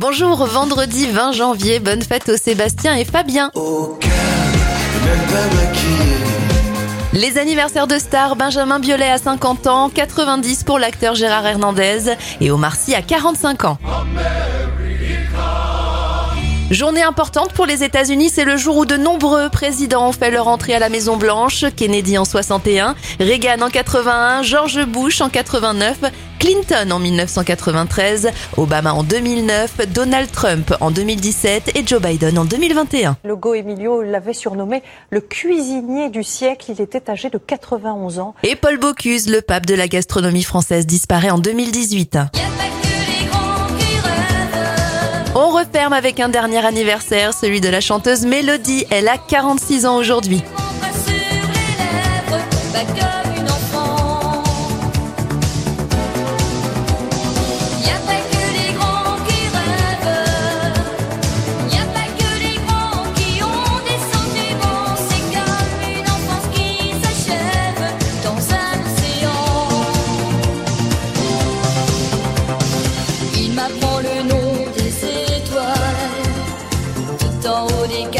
Bonjour, vendredi 20 janvier, bonne fête aux Sébastien et Fabien. Les anniversaires de stars, Benjamin Biolay à 50 ans, 90 pour l'acteur Gérard Hernandez et Omar Sy à 45 ans. Journée importante pour les États-Unis, c'est le jour où de nombreux présidents ont fait leur entrée à la Maison Blanche. Kennedy en 61, Reagan en 81, George Bush en 89, Clinton en 1993, Obama en 2009, Donald Trump en 2017 et Joe Biden en 2021. Logo Emilio l'avait surnommé le cuisinier du siècle. Il était âgé de 91 ans. Et Paul Bocuse, le pape de la gastronomie française, disparaît en 2018. Referme avec un dernier anniversaire, celui de la chanteuse Mélodie. Elle a 46 ans aujourd'hui. son haut des